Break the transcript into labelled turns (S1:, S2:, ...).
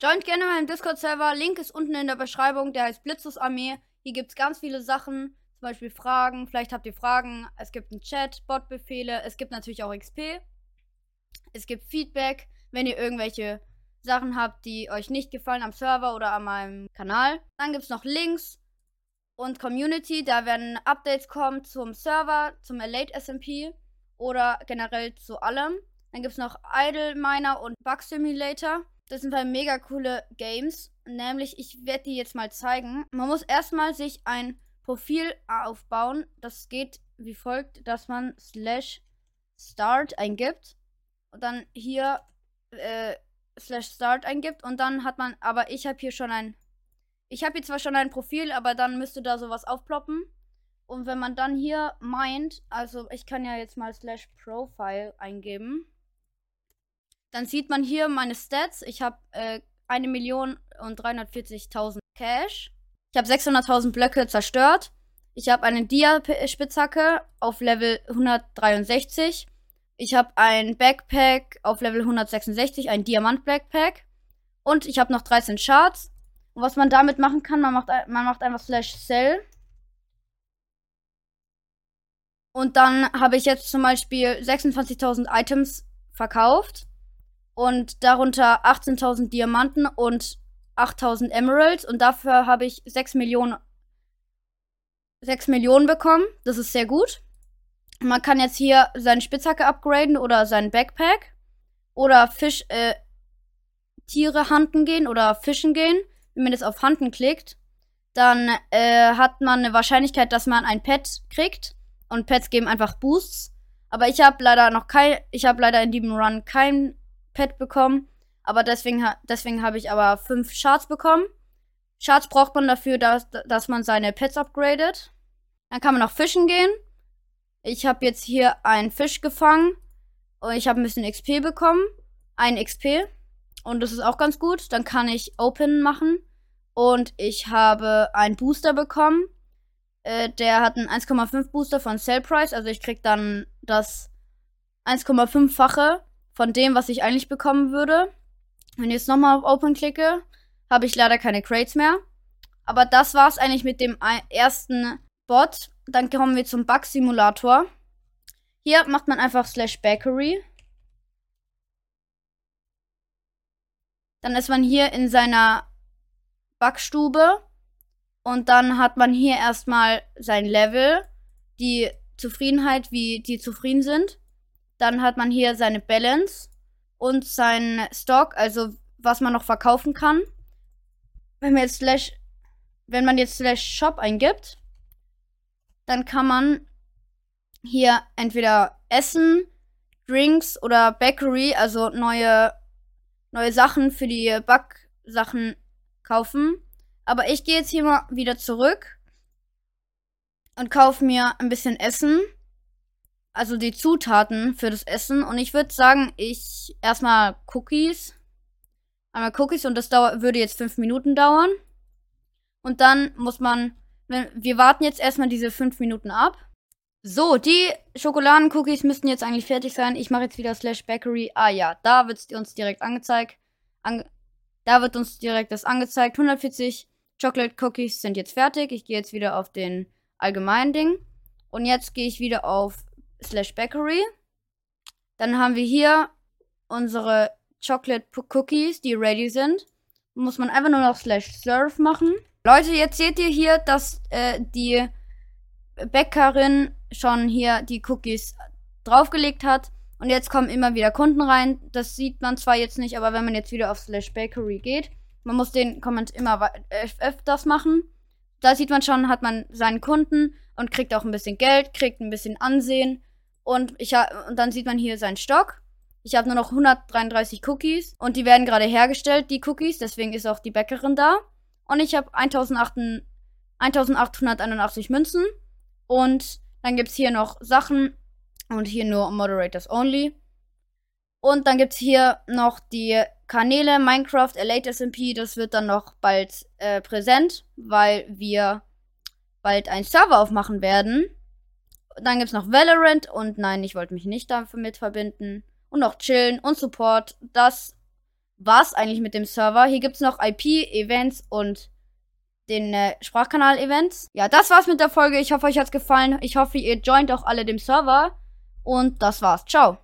S1: Joint gerne meinem Discord-Server. Link ist unten in der Beschreibung. Der heißt Blitzes Armee. Hier gibt es ganz viele Sachen. Zum Beispiel Fragen. Vielleicht habt ihr Fragen. Es gibt einen Chat, Bot-Befehle. Es gibt natürlich auch XP. Es gibt Feedback, wenn ihr irgendwelche Sachen habt, die euch nicht gefallen am Server oder an meinem Kanal. Dann gibt es noch Links und Community. Da werden Updates kommen zum Server, zum Elite SMP oder generell zu allem. Dann gibt es noch Idle Miner und Bug Simulator. Das sind halt mega coole Games. Nämlich, ich werde die jetzt mal zeigen. Man muss erstmal sich ein Profil aufbauen. Das geht wie folgt, dass man slash start eingibt. Und dann hier äh, slash start eingibt. Und dann hat man, aber ich habe hier schon ein, ich habe hier zwar schon ein Profil, aber dann müsste da sowas aufploppen. Und wenn man dann hier meint, also ich kann ja jetzt mal slash profile eingeben dann sieht man hier meine Stats. Ich habe äh, eine Million und 340.000 Cash. Ich habe 600.000 Blöcke zerstört. Ich habe eine Dia-Spitzhacke auf Level 163. Ich habe ein Backpack auf Level 166, ein Diamant-Backpack. Und ich habe noch 13 Shards. Und was man damit machen kann, man macht, man macht einfach slash sell. Und dann habe ich jetzt zum Beispiel 26.000 Items verkauft und darunter 18.000 Diamanten und 8.000 Emeralds und dafür habe ich 6 Millionen 6 Millionen bekommen. Das ist sehr gut. Man kann jetzt hier seine Spitzhacke upgraden oder seinen Backpack oder Fisch äh, Tiere handen gehen oder fischen gehen. Wenn man jetzt auf Handen klickt, dann äh, hat man eine Wahrscheinlichkeit, dass man ein Pet kriegt und Pets geben einfach Boosts. Aber ich habe leider noch kein ich habe leider in diesem Run kein Pet bekommen. Aber deswegen, deswegen habe ich aber fünf Shards bekommen. Shards braucht man dafür, dass, dass man seine Pets upgradet. Dann kann man noch fischen gehen. Ich habe jetzt hier einen Fisch gefangen. Und ich habe ein bisschen XP bekommen. Ein XP. Und das ist auch ganz gut. Dann kann ich Open machen. Und ich habe einen Booster bekommen. Äh, der hat einen 1,5 Booster von Sell Price. Also ich krieg dann das 1,5-fache von dem, was ich eigentlich bekommen würde. Wenn ich jetzt nochmal auf Open klicke, habe ich leider keine Crates mehr. Aber das war's eigentlich mit dem ersten Bot. Dann kommen wir zum Bug-Simulator. Hier macht man einfach slash bakery. Dann ist man hier in seiner Backstube. Und dann hat man hier erstmal sein Level, die Zufriedenheit, wie die zufrieden sind. Dann hat man hier seine Balance und seinen Stock, also was man noch verkaufen kann. Wenn man jetzt slash, wenn man jetzt slash Shop eingibt, dann kann man hier entweder Essen, Drinks oder Bakery, also neue, neue Sachen für die Backsachen kaufen. Aber ich gehe jetzt hier mal wieder zurück und kaufe mir ein bisschen Essen also die Zutaten für das Essen. Und ich würde sagen, ich erstmal Cookies. Einmal Cookies und das dauert, würde jetzt fünf Minuten dauern. Und dann muss man, wir warten jetzt erstmal diese fünf Minuten ab. So, die Schokoladencookies müssten jetzt eigentlich fertig sein. Ich mache jetzt wieder Slash Bakery. Ah ja, da wird es uns direkt angezeigt. Ange da wird uns direkt das angezeigt. 140 Chocolate Cookies sind jetzt fertig. Ich gehe jetzt wieder auf den allgemeinen Ding. Und jetzt gehe ich wieder auf slash bakery. Dann haben wir hier unsere Chocolate Cookies, die ready sind. Muss man einfach nur noch slash serve machen. Leute, jetzt seht ihr hier, dass äh, die Bäckerin schon hier die Cookies draufgelegt hat. Und jetzt kommen immer wieder Kunden rein. Das sieht man zwar jetzt nicht, aber wenn man jetzt wieder auf slash bakery geht, man muss den Comment immer öfters machen. Da sieht man schon, hat man seinen Kunden und kriegt auch ein bisschen Geld, kriegt ein bisschen Ansehen und, ich und dann sieht man hier seinen Stock. Ich habe nur noch 133 Cookies und die werden gerade hergestellt, die Cookies. Deswegen ist auch die Bäckerin da. Und ich habe 1881 Münzen. Und dann gibt es hier noch Sachen und hier nur Moderators Only. Und dann gibt es hier noch die Kanäle Minecraft, Elite SMP. Das wird dann noch bald äh, präsent, weil wir bald einen Server aufmachen werden. Dann gibt es noch Valorant und nein, ich wollte mich nicht damit verbinden. Und noch Chillen und Support. Das war's eigentlich mit dem Server. Hier gibt's noch IP-Events und den äh, Sprachkanal-Events. Ja, das war's mit der Folge. Ich hoffe, euch hat's gefallen. Ich hoffe, ihr joint auch alle dem Server. Und das war's. Ciao.